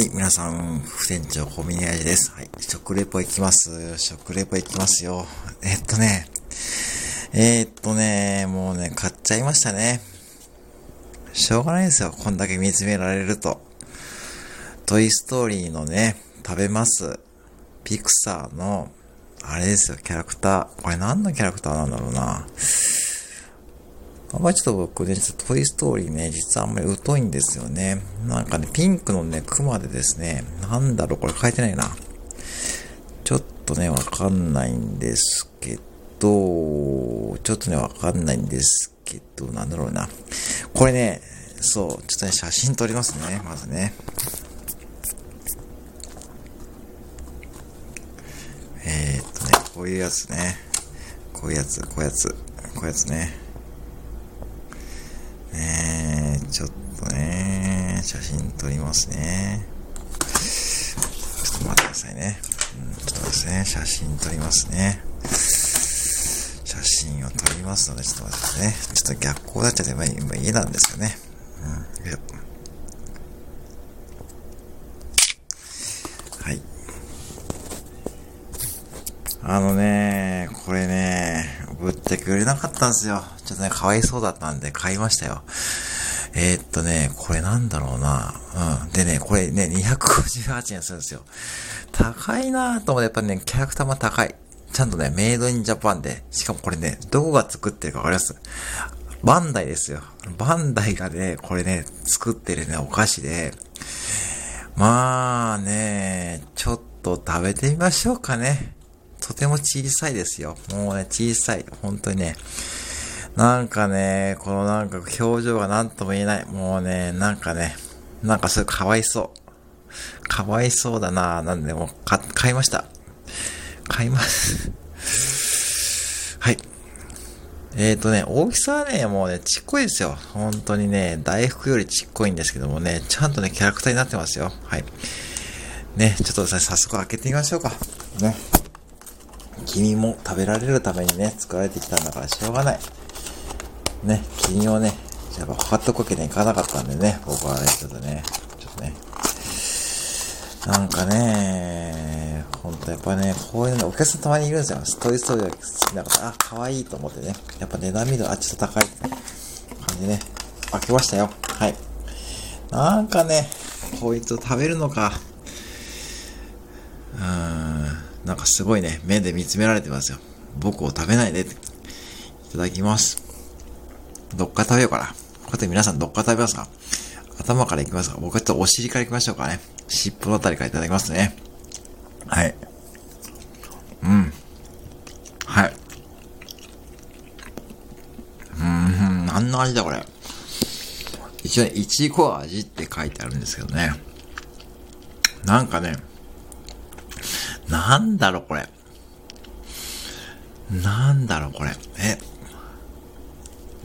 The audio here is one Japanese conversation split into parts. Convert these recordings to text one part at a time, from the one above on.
はい、皆さん、副店長コミニアジです。はい、食レポいきます。食レポいきますよ。えっとね、えー、っとね、もうね、買っちゃいましたね。しょうがないですよ。こんだけ見つめられると。トイストーリーのね、食べます。ピクサーの、あれですよ、キャラクター。これ何のキャラクターなんだろうな。あんまりちょっと僕ね、ちょっとトイストーリーね、実はあんまり疎いんですよね。なんかね、ピンクのね、クマでですね、なんだろう、これ書いてないな。ちょっとね、わかんないんですけど、ちょっとね、わかんないんですけど、なんだろうな。これね、そう、ちょっとね、写真撮りますね、まずね。えー、っとね、こういうやつね。こういうやつ、こういうやつ、こういうやつ。ねちょっとね、写真撮りますね。ちょっと待ってくださいね。うん、ちょっとですね、写真撮りますね。写真を撮りますので、ちょっと待ってくださいね。ちょっと逆光になっちゃって、まあ、今家なんですよね。うん、よはい。あのね、これね、ぶってくれなかったんですよ。ちょっとね、かわいそうだったんで買いましたよ。えー、っとね、これなんだろうな。うん。でね、これね、258円するんですよ。高いなと思って、やっぱね、キャラクターも高い。ちゃんとね、メイドインジャパンで、しかもこれね、どこが作ってるかわかります？バンダイですよ。バンダイがね、これね、作ってるね、お菓子で、まあね、ちょっと食べてみましょうかね。とても小さいですよ。もうね、小さい。本当にね。なんかね、このなんか表情が何とも言えない。もうね、なんかね、なんかそれかわいそう。かわいそうだななんでも買、買いました。買います。はい。えっ、ー、とね、大きさはね、もうね、ちっこいですよ。本当にね、大福よりちっこいんですけどもね、ちゃんとね、キャラクターになってますよ。はい。ね、ちょっとさ早速開けてみましょうか。ね。君も食べられるためにね、作られてきたんだからしょうがない。ね、君をね、やっぱかかっとくわけにはいかなかったんでね、僕はね、ちょっとね、ちょっとね。なんかね、ほんとやっぱね、こういうの、お客さんたまにいるんですよ。ストイストーリーが好きな方、あ、可愛いと思ってね。やっぱ値段見ると、あ、ちょっと高い感じね。開けましたよ。はい。なんかね、こいつを食べるのか。うーん、なんかすごいね、目で見つめられてますよ。僕を食べないで。いただきます。どっか食べようかな。こうやって皆さんどっか食べますか？頭からいきますか？僕はちょっとお尻からいきましょうかね。尻尾のあたりからいただきますね。はい。うん。はい。うん、何の味だこれ？一応ね、いちご味って書いてあるんですけどね。なんかね、なんだろうこれ？なんだろうこれ？え、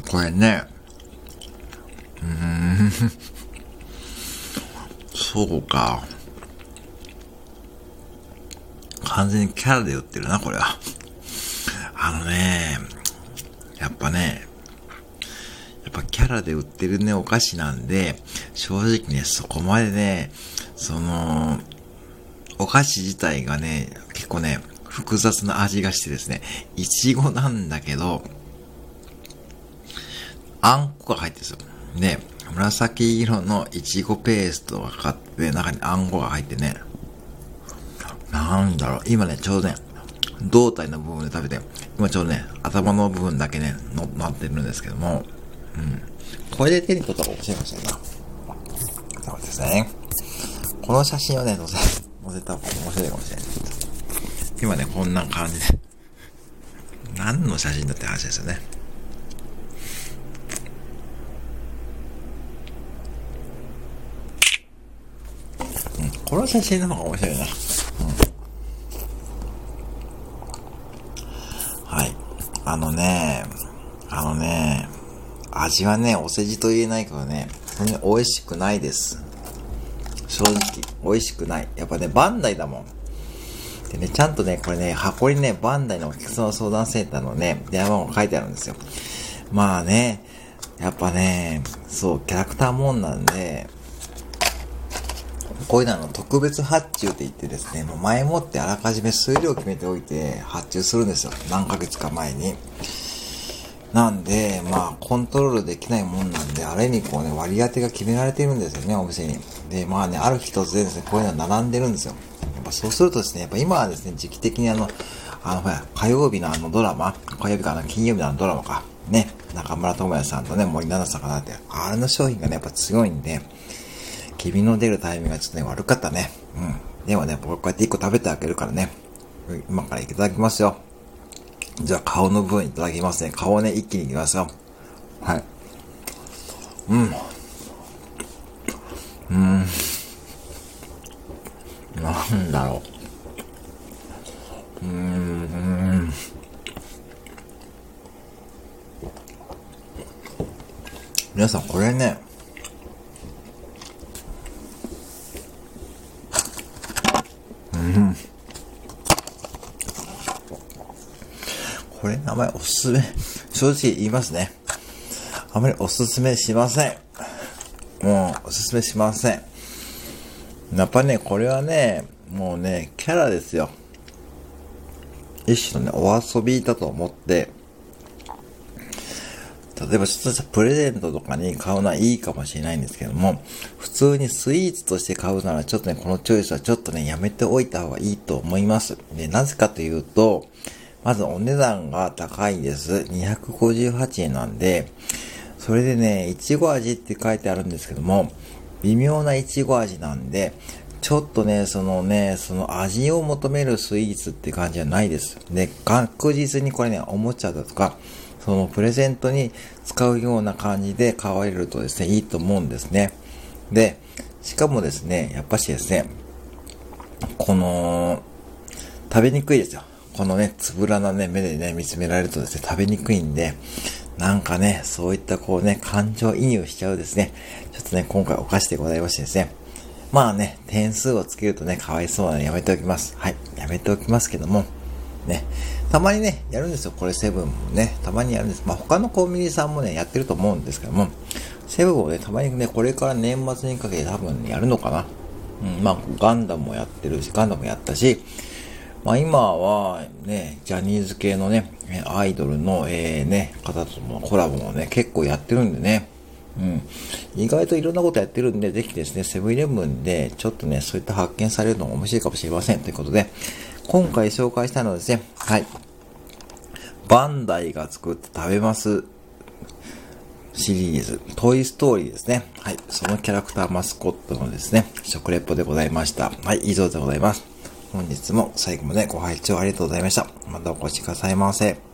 これね。うーん。そうか。完全にキャラで売ってるな、これは。あのね、やっぱね、やっぱキャラで売ってるね、お菓子なんで、正直ね、そこまでね、その、お菓子自体がね、結構ね、複雑な味がしてですね、いちごなんだけど、あんこが入ってるんですよ。で、紫色のいちごペーストがかかって、中にあんこが入ってね、なんだろう、今ね、ちょうどね、胴体の部分で食べて、今ちょうどね、頭の部分だけね、の、なってるんですけども、うん。これで手に取ったら面白いかもしれないな。そうですね。この写真をね、載せ、載せた方が面白いかもしれない。今ね、こんな感じで。何の写真だって話ですよね。この写真の方が面白いな。うん。はい。あのね、あのね、味はね、お世辞と言えないけどね、そんなに美味しくないです。正直、美味しくない。やっぱね、バンダイだもん。でね、ちゃんとね、これね、箱にね、バンダイのお客様相談センターのね、電話番号書いてあるんですよ。まあね、やっぱね、そう、キャラクターもんなんで、こういうのは特別発注って言ってですね、もう前もってあらかじめ数量を決めておいて発注するんですよ。何ヶ月か前に。なんで、まあ、コントロールできないもんなんで、あれにこうね、割り当てが決められてるんですよね、お店に。で、まあね、ある日突然ですね、こういうの並んでるんですよ。やっぱそうするとですね、やっぱ今はですね、時期的にあの、あの、ほら、火曜日のあのドラマ、火曜日かな、金曜日のあのドラマか、ね、中村智也さんとね、森七菜さんかなって、あれの商品がね、やっぱ強いんで、君の出るタイミングがちょっとね、悪かったね。うん。でもね、僕こうやって1個食べてあげるからね。今からいただきますよ。じゃあ顔の部分いただきますね。顔をね、一気にいきますよ。はい。うん。うん。なんだろう。うーん。皆さんこれね、これ名前おすすめ、正直言いますね。あまりおすすめしません。もう、おすすめしません。やっぱね、これはね、もうね、キャラですよ。一種のね、お遊びだと思って、例えばちょっとしたプレゼントとかに買うのはいいかもしれないんですけども、普通にスイーツとして買うならちょっとね、このチョイスはちょっとね、やめておいた方がいいと思います。で、なぜかというと、まずお値段が高いです。258円なんで、それでね、いちご味って書いてあるんですけども、微妙ないちご味なんで、ちょっとね、そのね、その味を求めるスイーツって感じじゃないです。で、確実にこれね、おもちゃだとか、そのプレゼントに使うような感じで買われるとですね、いいと思うんですね。で、しかもですね、やっぱしですね、この、食べにくいですよ。このね、つぶらなね、目でね、見つめられるとですね、食べにくいんで、なんかね、そういったこうね、感情移入しちゃうですね、ちょっとね、今回お菓子でございましてですね、まあね、点数をつけるとね、かわいそうなのでやめておきます。はい、やめておきますけども、ね、たまにね、やるんですよ。これセブンもね、たまにやるんです。まあ他のコンビニさんもね、やってると思うんですけども、セブンをね、たまにね、これから年末にかけて多分、やるのかな。うん、まあガンダムもやってるし、ガンダムもやったし、まあ今はね、ジャニーズ系のね、アイドルの、えー、ね、方とのコラボもね、結構やってるんでね、うん。意外といろんなことやってるんで、ぜひですね、セブンイレブンで、ちょっとね、そういった発見されるのも面白いかもしれません。ということで、今回紹介したのはですね、はい。バンダイが作って食べますシリーズ、トイストーリーですね。はい。そのキャラクターマスコットのですね、食レポでございました。はい。以上でございます。本日も最後までご拝聴ありがとうございました。またお越しくださいませ。